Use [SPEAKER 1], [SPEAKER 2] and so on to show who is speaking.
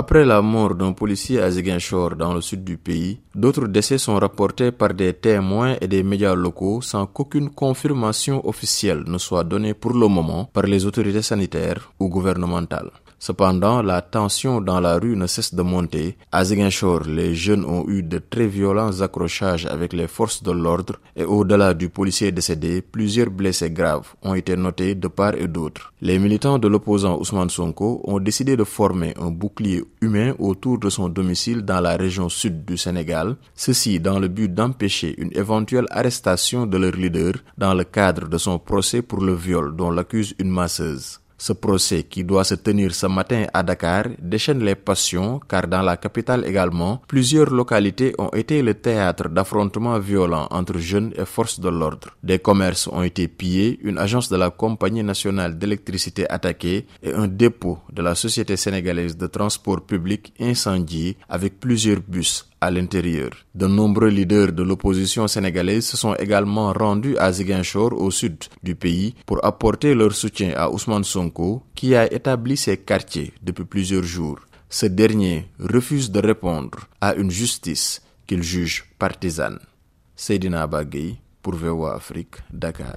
[SPEAKER 1] Après la mort d'un policier à Ziguinchor dans le sud du pays, d'autres décès sont rapportés par des témoins et des médias locaux sans qu'aucune confirmation officielle ne soit donnée pour le moment par les autorités sanitaires ou gouvernementales. Cependant, la tension dans la rue ne cesse de monter. À Ziguinchor, les jeunes ont eu de très violents accrochages avec les forces de l'ordre et au-delà du policier décédé, plusieurs blessés graves ont été notés de part et d'autre. Les militants de l'opposant Ousmane Sonko ont décidé de former un bouclier humain autour de son domicile dans la région sud du Sénégal, ceci dans le but d'empêcher une éventuelle arrestation de leur leader dans le cadre de son procès pour le viol dont l'accuse une masseuse. Ce procès qui doit se tenir ce matin à Dakar déchaîne les passions car dans la capitale également, plusieurs localités ont été le théâtre d'affrontements violents entre jeunes et forces de l'ordre. Des commerces ont été pillés, une agence de la Compagnie nationale d'électricité attaquée et un dépôt de la Société sénégalaise de transport public incendié avec plusieurs bus à l'intérieur. De nombreux leaders de l'opposition sénégalaise se sont également rendus à Ziguinchor au sud du pays pour apporter leur soutien à Ousmane Sonko qui a établi ses quartiers depuis plusieurs jours. Ce dernier refuse de répondre à une justice qu'il juge partisane. Seydina pour VOA Afrique, Dakar.